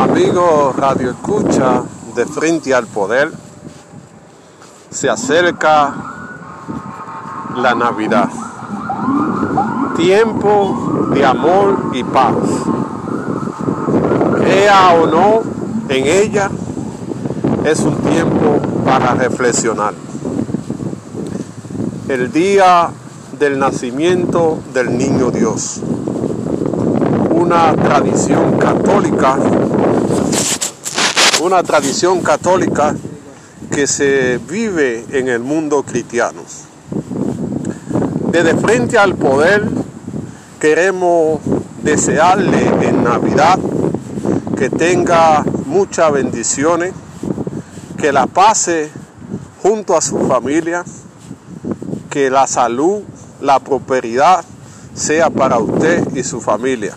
Amigo Radio Escucha de Frente al Poder, se acerca la Navidad. Tiempo de amor y paz. Crea o no en ella, es un tiempo para reflexionar. El día del nacimiento del niño Dios. Una tradición católica, una tradición católica que se vive en el mundo cristiano. Desde frente al poder queremos desearle en Navidad que tenga muchas bendiciones, que la pase junto a su familia, que la salud la prosperidad sea para usted y su familia.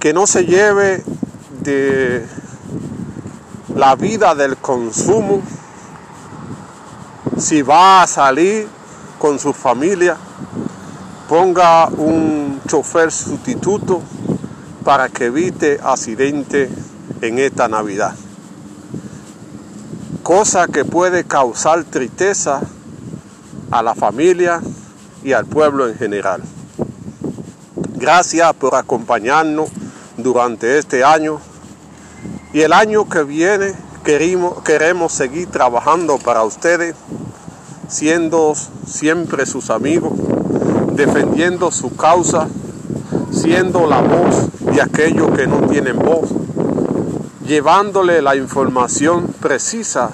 Que no se lleve de la vida del consumo. Si va a salir con su familia, ponga un chofer sustituto para que evite accidente en esta Navidad. Cosa que puede causar tristeza a la familia y al pueblo en general. Gracias por acompañarnos durante este año. Y el año que viene queremos, queremos seguir trabajando para ustedes, siendo siempre sus amigos, defendiendo su causa, siendo la voz de aquellos que no tienen voz, llevándole la información precisa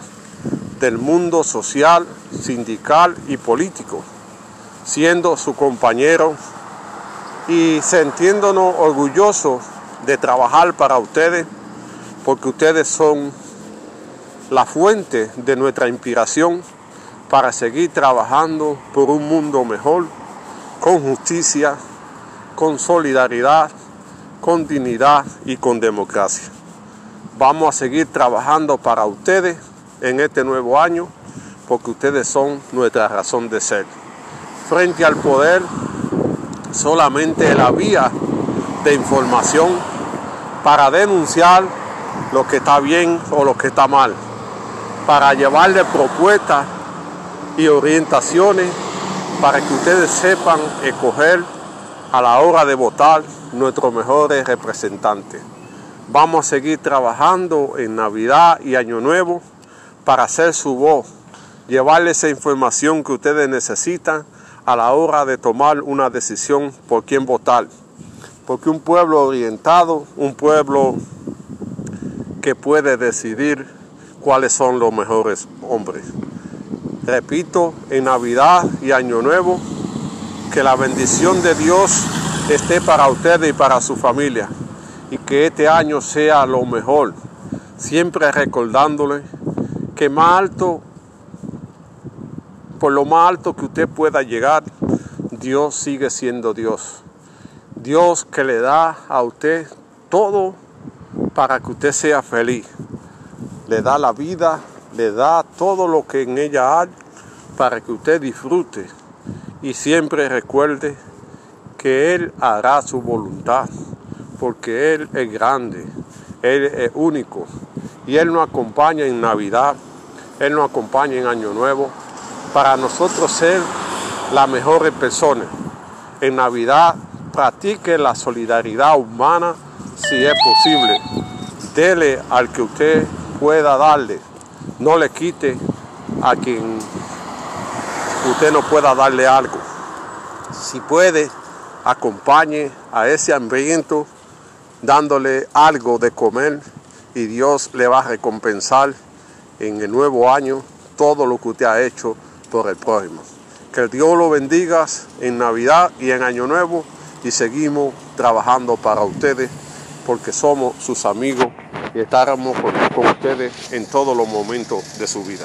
del mundo social, sindical y político, siendo su compañero y sintiéndonos orgullosos de trabajar para ustedes, porque ustedes son la fuente de nuestra inspiración para seguir trabajando por un mundo mejor, con justicia, con solidaridad, con dignidad y con democracia. Vamos a seguir trabajando para ustedes en este nuevo año porque ustedes son nuestra razón de ser. Frente al poder, solamente la vía de información para denunciar lo que está bien o lo que está mal, para llevarle propuestas y orientaciones para que ustedes sepan escoger a la hora de votar nuestros mejores representantes. Vamos a seguir trabajando en Navidad y Año Nuevo para hacer su voz, llevarle esa información que ustedes necesitan a la hora de tomar una decisión por quién votar. Porque un pueblo orientado, un pueblo que puede decidir cuáles son los mejores hombres. Repito, en Navidad y Año Nuevo, que la bendición de Dios esté para ustedes y para su familia. Y que este año sea lo mejor. Siempre recordándole que más alto, por lo más alto que usted pueda llegar, Dios sigue siendo Dios. Dios que le da a usted todo para que usted sea feliz. Le da la vida, le da todo lo que en ella hay para que usted disfrute y siempre recuerde que Él hará su voluntad, porque Él es grande, Él es único y Él nos acompaña en Navidad, Él nos acompaña en Año Nuevo, para nosotros ser las mejores personas. En Navidad practique la solidaridad humana si es posible. Dele al que usted pueda darle, no le quite a quien usted no pueda darle algo. Si puede, acompañe a ese hambriento dándole algo de comer y Dios le va a recompensar en el nuevo año todo lo que usted ha hecho por el prójimo. Que Dios lo bendiga en Navidad y en Año Nuevo y seguimos trabajando para ustedes porque somos sus amigos y estaremos con, con ustedes en todos los momentos de su vida.